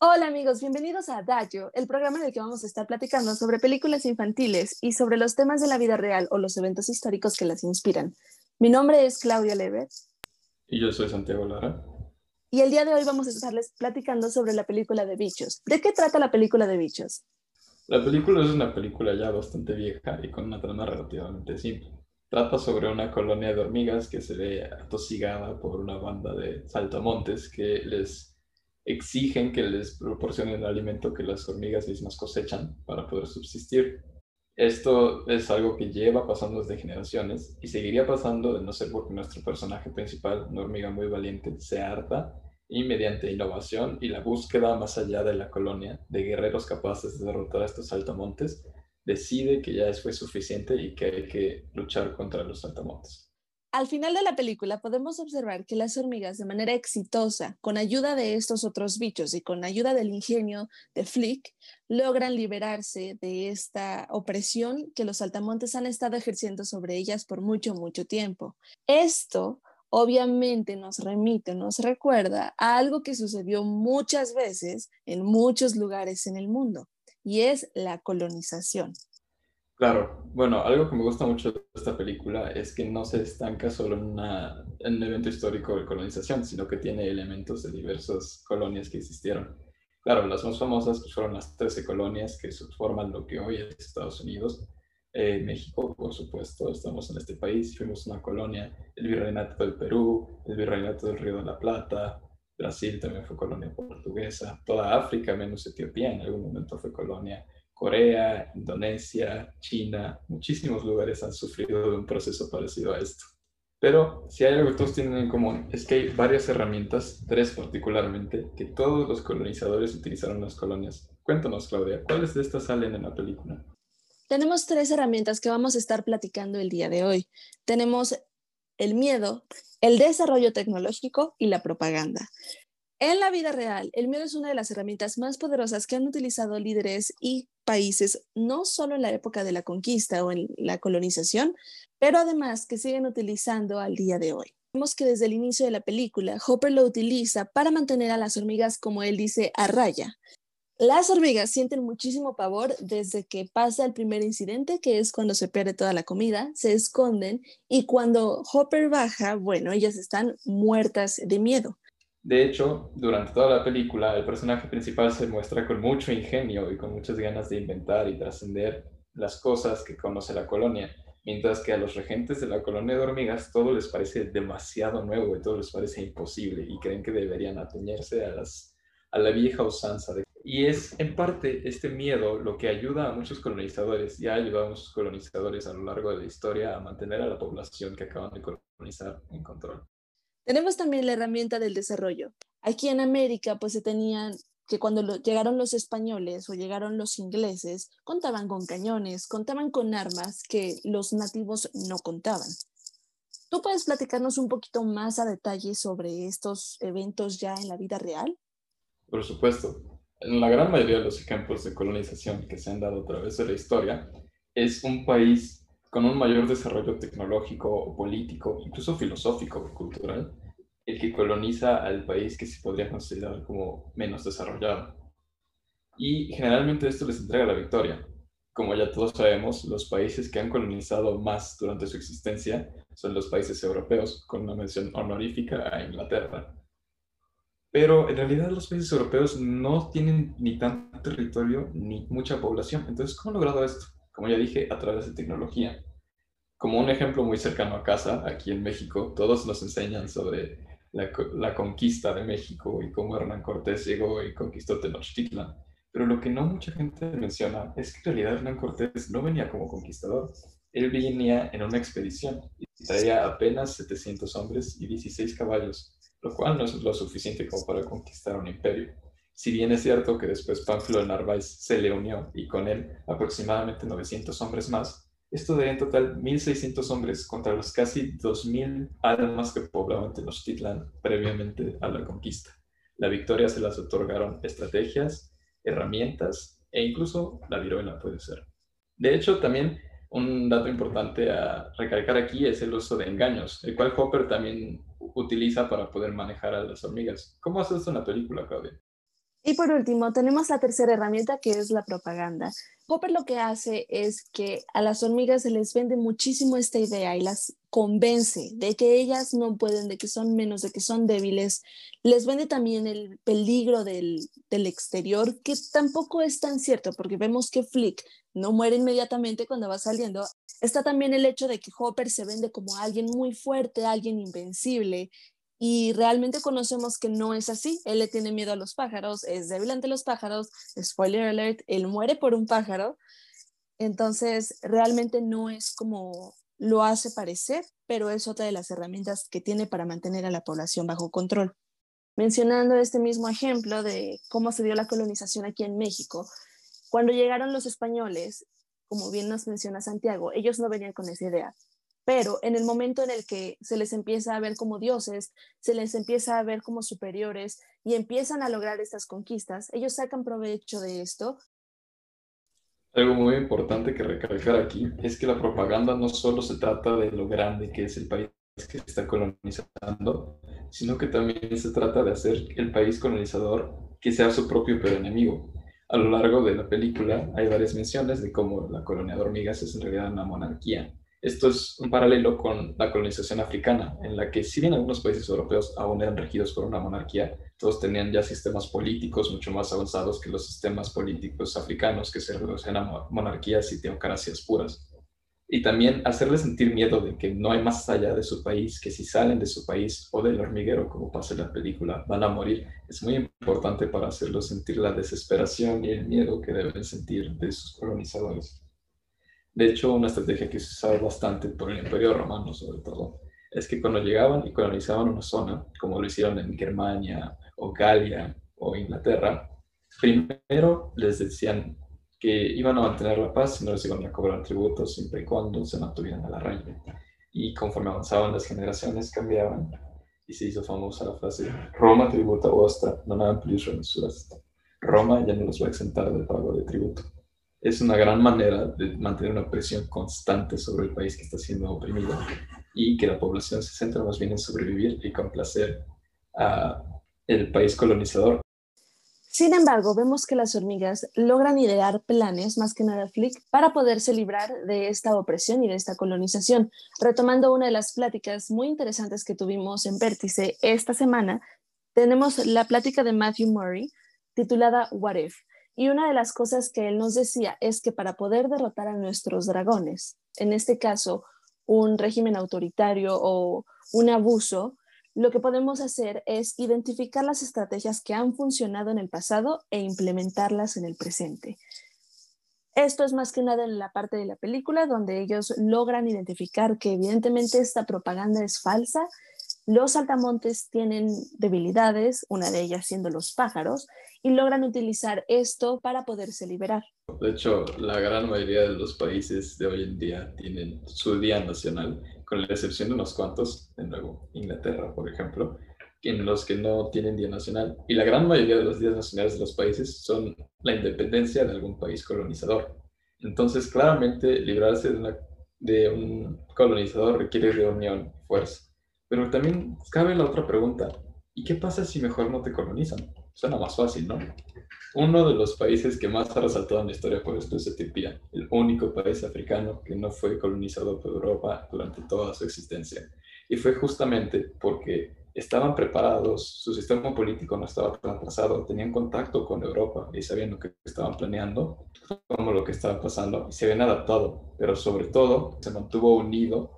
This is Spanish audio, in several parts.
Hola amigos, bienvenidos a Adagio, el programa en el que vamos a estar platicando sobre películas infantiles y sobre los temas de la vida real o los eventos históricos que las inspiran. Mi nombre es Claudia Lever. Y yo soy Santiago Lara. Y el día de hoy vamos a estarles platicando sobre la película de bichos. ¿De qué trata la película de bichos? La película es una película ya bastante vieja y con una trama relativamente simple. Trata sobre una colonia de hormigas que se ve atosigada por una banda de saltamontes que les exigen que les proporcionen el alimento que las hormigas mismas cosechan para poder subsistir. Esto es algo que lleva pasando desde generaciones y seguiría pasando de no ser porque nuestro personaje principal, una hormiga muy valiente, se harta y mediante innovación y la búsqueda más allá de la colonia de guerreros capaces de derrotar a estos saltamontes, decide que ya fue suficiente y que hay que luchar contra los saltamontes. Al final de la película podemos observar que las hormigas de manera exitosa, con ayuda de estos otros bichos y con ayuda del ingenio de Flick, logran liberarse de esta opresión que los saltamontes han estado ejerciendo sobre ellas por mucho, mucho tiempo. Esto obviamente nos remite, nos recuerda a algo que sucedió muchas veces en muchos lugares en el mundo, y es la colonización. Claro, bueno, algo que me gusta mucho de esta película es que no se estanca solo en, un evento histórico de colonización, sino que tiene elementos de diversas colonias que existieron. Claro, las más famosas pues, fueron las 13 colonias que forman lo que hoy es Estados Unidos. Eh, México, por supuesto, estamos en este país, fuimos una colonia, el virreinato del Perú, el virreinato del Río de la Plata, Brasil también fue colonia portuguesa, toda África menos Etiopía en algún momento fue colonia Corea, Indonesia, China, muchísimos lugares han sufrido de un proceso parecido a esto. Pero si hay algo que todos tienen en común es que hay varias herramientas, tres particularmente, que todos los colonizadores utilizaron en las colonias. Cuéntanos, Claudia, ¿cuáles de estas salen en la película? Tenemos tres herramientas que vamos a estar platicando el día de hoy. Tenemos el miedo, el desarrollo tecnológico y la propaganda. En la vida real, el miedo es una de las herramientas más poderosas que han utilizado líderes y países, no solo en la época de la conquista o en la colonización, pero además que siguen utilizando al día de hoy. Vemos que desde el inicio de la película, Hopper lo utiliza para mantener a las hormigas, como él dice, a raya. Las hormigas sienten muchísimo pavor desde que pasa el primer incidente, que es cuando se pierde toda la comida, se esconden y cuando Hopper baja, bueno, ellas están muertas de miedo. De hecho, durante toda la película, el personaje principal se muestra con mucho ingenio y con muchas ganas de inventar y trascender las cosas que conoce la colonia, mientras que a los regentes de la colonia de hormigas todo les parece demasiado nuevo y todo les parece imposible y creen que deberían atenerse a, las, a la vieja usanza. Y es en parte este miedo lo que ayuda a muchos colonizadores y ha ayudado a muchos colonizadores a lo largo de la historia a mantener a la población que acaban de colonizar en control. Tenemos también la herramienta del desarrollo. Aquí en América, pues se tenían que cuando llegaron los españoles o llegaron los ingleses, contaban con cañones, contaban con armas que los nativos no contaban. ¿Tú puedes platicarnos un poquito más a detalle sobre estos eventos ya en la vida real? Por supuesto. En la gran mayoría de los ejemplos de colonización que se han dado a través de la historia, es un país con un mayor desarrollo tecnológico político, incluso filosófico cultural, el que coloniza al país que se podría considerar como menos desarrollado. Y generalmente esto les entrega la victoria. Como ya todos sabemos, los países que han colonizado más durante su existencia son los países europeos, con una mención honorífica a Inglaterra. Pero en realidad los países europeos no tienen ni tanto territorio ni mucha población. Entonces, ¿cómo han logrado esto? Como ya dije, a través de tecnología. Como un ejemplo muy cercano a casa, aquí en México, todos nos enseñan sobre la, conquista de México y cómo Hernán Cortés llegó y conquistó Tenochtitlan. Pero lo que no mucha gente menciona es que en realidad Hernán Cortés no venía como conquistador. Él venía en una expedición y traía apenas 700 hombres y 16 caballos, lo cual no es lo suficiente como para conquistar un imperio. Si bien es cierto que después Pánfilo de Narváez se le unió y con él aproximadamente 900 hombres más, esto daría en total 1.600 hombres contra los casi 2.000 almas que poblaban Tenochtitlan previamente a la conquista. La victoria se las otorgaron estrategias, herramientas e incluso la viruela puede ser. De hecho, también un dato importante a recalcar aquí es el uso de engaños, el cual Hopper también utiliza para poder manejar a las hormigas. ¿Cómo hace esto en la película, Claudia? Y por último, tenemos la tercera herramienta que es la propaganda. Hopper lo que hace es que a las hormigas se les vende muchísimo esta idea y las convence de que ellas no pueden, de que son menos, de que son débiles. Les vende también el peligro del, del exterior, que tampoco es tan cierto, porque vemos que Flick no muere inmediatamente cuando va saliendo. Está también el hecho de que Hopper se vende como alguien muy fuerte, alguien invencible, y realmente conocemos que no es así. Él le tiene miedo a los pájaros, es débil ante los pájaros, spoiler alert, él muere por un pájaro. Entonces, realmente no es como lo hace parecer, pero es otra de las herramientas que tiene para mantener a la población bajo control. Mencionando este mismo ejemplo de cómo se dio la colonización aquí en México, cuando llegaron los españoles, como bien nos menciona Santiago, ellos no venían con esa idea pero en el momento en el que se les empieza a ver como dioses, se les empieza a ver como superiores y empiezan a lograr estas conquistas, ellos sacan provecho de esto. Algo muy importante que recalcar aquí es que la propaganda no solo se trata de lo grande que es el país que está colonizando, sino que también se trata de hacer el país colonizador que sea su propio peor enemigo. A lo largo de la película hay varias menciones de cómo la colonia de hormigas es en realidad una monarquía esto es un paralelo con la colonización africana, en la que si bien algunos países europeos aún eran regidos por una monarquía, todos tenían ya sistemas políticos mucho más avanzados que los sistemas políticos africanos que se reducen a monarquías y teocracias puras. Y también hacerles sentir miedo de que no hay más allá de su país, que si salen de su país o del hormiguero, como pasa en la película, van a morir, es muy importante para hacerlos sentir la desesperación y el miedo que deben sentir de sus colonizadores. De hecho, una estrategia que se usaba bastante por el Imperio Romano, sobre todo, es que cuando llegaban y colonizaban una zona, como lo hicieron en Germania o Galia o Inglaterra, primero les decían que iban a mantener la paz y no les iban a cobrar tributos siempre y cuando se mantuvieran a la reina. Y conforme avanzaban las generaciones, cambiaban y se hizo famosa la frase Roma tributa vostra, non amplius remensuras. Roma ya no los va a exentar del pago de tributo es una gran manera de mantener una presión constante sobre el país que está siendo oprimido y que la población se centra más bien en sobrevivir y complacer a el país colonizador. Sin embargo, vemos que las hormigas logran idear planes, más que nada Flick, para poderse librar de esta opresión y de esta colonización. Retomando una de las pláticas muy interesantes que tuvimos en Vértice esta semana, tenemos la plática de Matthew Murray titulada What If, y una de las cosas que él nos decía es que para poder derrotar a nuestros dragones, en este caso un régimen autoritario o un abuso, lo que podemos hacer es identificar las estrategias que han funcionado en el pasado e implementarlas en el presente. Esto es más que nada en la parte de la película donde ellos logran identificar que evidentemente esta propaganda es falsa, los saltamontes tienen debilidades, una de ellas siendo los pájaros, y logran utilizar esto para poderse liberar. De hecho, la gran mayoría de los países de hoy en día tienen su día nacional, con la excepción de unos cuantos, de nuevo, Inglaterra, por ejemplo, en los que no tienen día nacional. Y la gran mayoría de los días nacionales de los países son la independencia de algún país colonizador. Entonces, claramente, librarse de, de un colonizador requiere de unión fuerza. Pero también cabe la otra pregunta, ¿y qué pasa si mejor no te colonizan? Suena más fácil, ¿no? Uno de los países que más ha resaltado en la historia por esto es Etiopía, el único país africano que no fue colonizado por Europa durante toda su existencia. Y fue justamente porque estaban preparados, su sistema político no estaba tan atrasado, tenían contacto con Europa y sabían lo que estaban planeando, como lo que estaba pasando, y se habían adaptado, pero sobre todo se mantuvo unido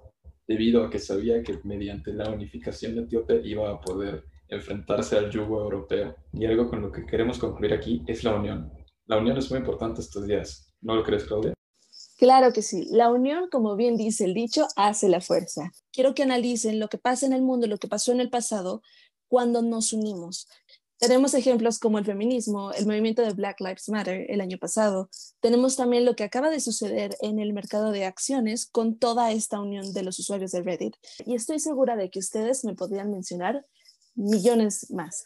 debido a que sabía que mediante la unificación de Etiopía iba a poder enfrentarse al yugo europeo. Y algo con lo que queremos concluir aquí es la unión. La unión es muy importante estos días. ¿No lo crees, Claudia? Claro que sí. La unión, como bien dice el dicho, hace la fuerza. Quiero que analicen lo que pasa en el mundo, lo que pasó en el pasado, cuando nos unimos. Tenemos ejemplos como el feminismo, el movimiento de Black Lives Matter el año pasado. Tenemos también lo que acaba de suceder en el mercado de acciones con toda esta unión de los usuarios de Reddit. Y estoy segura de que ustedes me podrían mencionar millones más.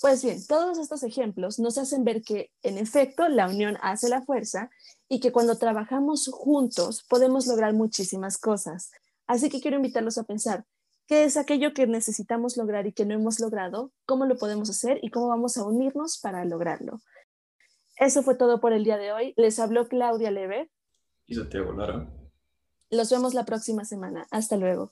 Pues bien, todos estos ejemplos nos hacen ver que, en efecto, la unión hace la fuerza y que cuando trabajamos juntos podemos lograr muchísimas cosas. Así que quiero invitarlos a pensar, qué es aquello que necesitamos lograr y que no hemos logrado, cómo lo podemos hacer y cómo vamos a unirnos para lograrlo. Eso fue todo por el día de hoy. Les habló Claudia Lever y Santiago Lara. Los vemos la próxima semana. Hasta luego.